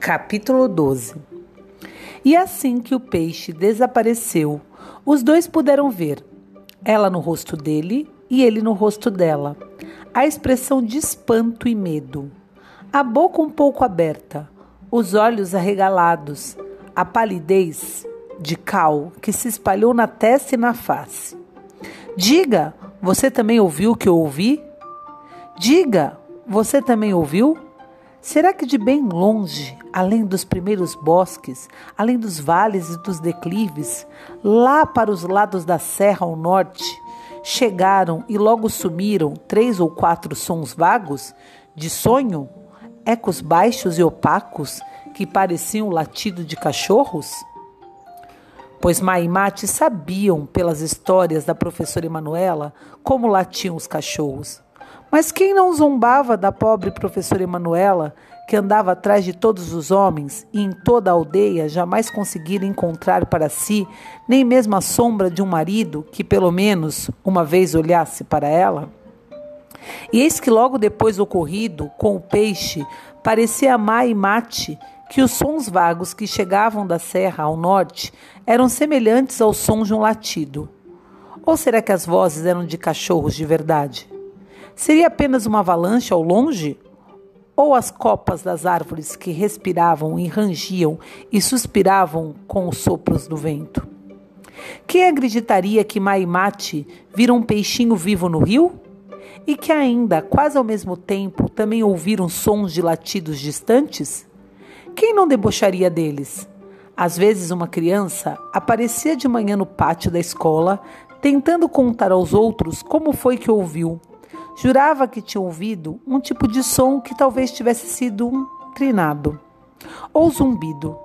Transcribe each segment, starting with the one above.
Capítulo 12 E assim que o peixe desapareceu, os dois puderam ver, ela no rosto dele e ele no rosto dela, a expressão de espanto e medo, a boca um pouco aberta, os olhos arregalados, a palidez de cal que se espalhou na testa e na face. Diga, você também ouviu o que eu ouvi? Diga, você também ouviu? Será que de bem longe, além dos primeiros bosques, além dos vales e dos declives, lá para os lados da serra ao norte, chegaram e logo sumiram três ou quatro sons vagos, de sonho, ecos baixos e opacos que pareciam latido de cachorros? Pois Maimate sabiam pelas histórias da professora Emanuela como latiam os cachorros. Mas quem não zombava da pobre professora Emanuela, que andava atrás de todos os homens e em toda a aldeia jamais conseguira encontrar para si nem mesmo a sombra de um marido que pelo menos uma vez olhasse para ela? E eis que logo depois ocorrido com o peixe, parecia amar e mate que os sons vagos que chegavam da serra ao norte eram semelhantes aos sons de um latido. Ou será que as vozes eram de cachorros de verdade? Seria apenas uma avalanche ao longe? Ou as copas das árvores que respiravam e rangiam e suspiravam com os sopros do vento? Quem acreditaria que Maimate vira um peixinho vivo no rio? E que ainda, quase ao mesmo tempo, também ouviram sons de latidos distantes? Quem não debocharia deles? Às vezes, uma criança aparecia de manhã no pátio da escola, tentando contar aos outros como foi que ouviu Jurava que tinha ouvido um tipo de som que talvez tivesse sido um trinado ou zumbido.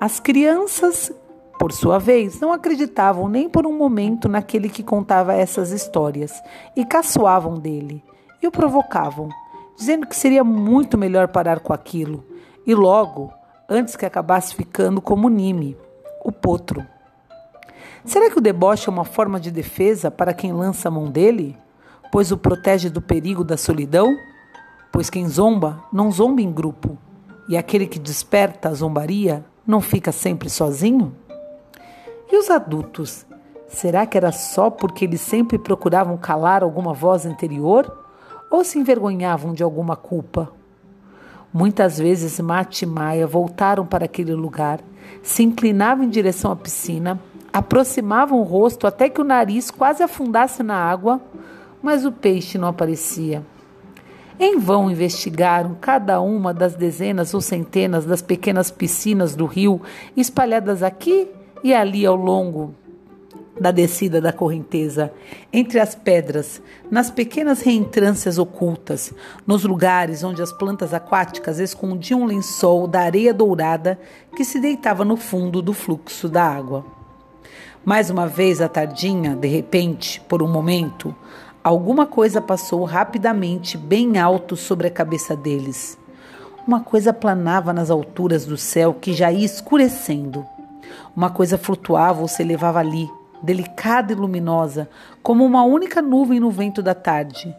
As crianças, por sua vez, não acreditavam nem por um momento naquele que contava essas histórias e caçoavam dele e o provocavam, dizendo que seria muito melhor parar com aquilo e logo, antes que acabasse ficando como Nime, o potro. Será que o deboche é uma forma de defesa para quem lança a mão dele? Pois o protege do perigo da solidão? Pois quem zomba não zomba em grupo, e aquele que desperta a zombaria não fica sempre sozinho? E os adultos? Será que era só porque eles sempre procuravam calar alguma voz interior? Ou se envergonhavam de alguma culpa? Muitas vezes Mate e Maia voltaram para aquele lugar, se inclinavam em direção à piscina, aproximavam o rosto até que o nariz quase afundasse na água, mas o peixe não aparecia. Em vão investigaram cada uma das dezenas ou centenas das pequenas piscinas do rio, espalhadas aqui e ali ao longo da descida da correnteza, entre as pedras, nas pequenas reentrâncias ocultas, nos lugares onde as plantas aquáticas escondiam um lençol da areia dourada que se deitava no fundo do fluxo da água. Mais uma vez à tardinha, de repente, por um momento, Alguma coisa passou rapidamente bem alto sobre a cabeça deles. Uma coisa planava nas alturas do céu que já ia escurecendo. Uma coisa flutuava ou se elevava ali, delicada e luminosa, como uma única nuvem no vento da tarde.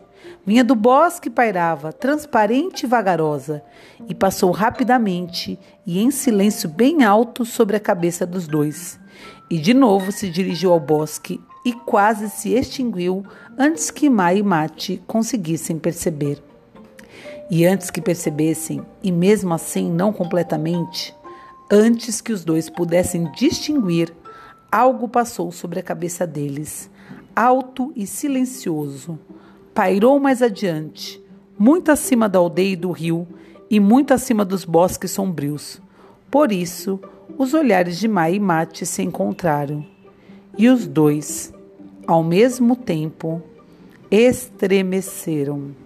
Vinha do bosque e pairava, transparente e vagarosa, e passou rapidamente e em silêncio bem alto sobre a cabeça dos dois. E de novo se dirigiu ao bosque e quase se extinguiu antes que Mai e Mate conseguissem perceber. E antes que percebessem, e mesmo assim não completamente, antes que os dois pudessem distinguir, algo passou sobre a cabeça deles, alto e silencioso. Pairou mais adiante, muito acima da aldeia e do rio, e muito acima dos bosques sombrios. Por isso, os olhares de Mai e Mate se encontraram. E os dois, ao mesmo tempo, estremeceram.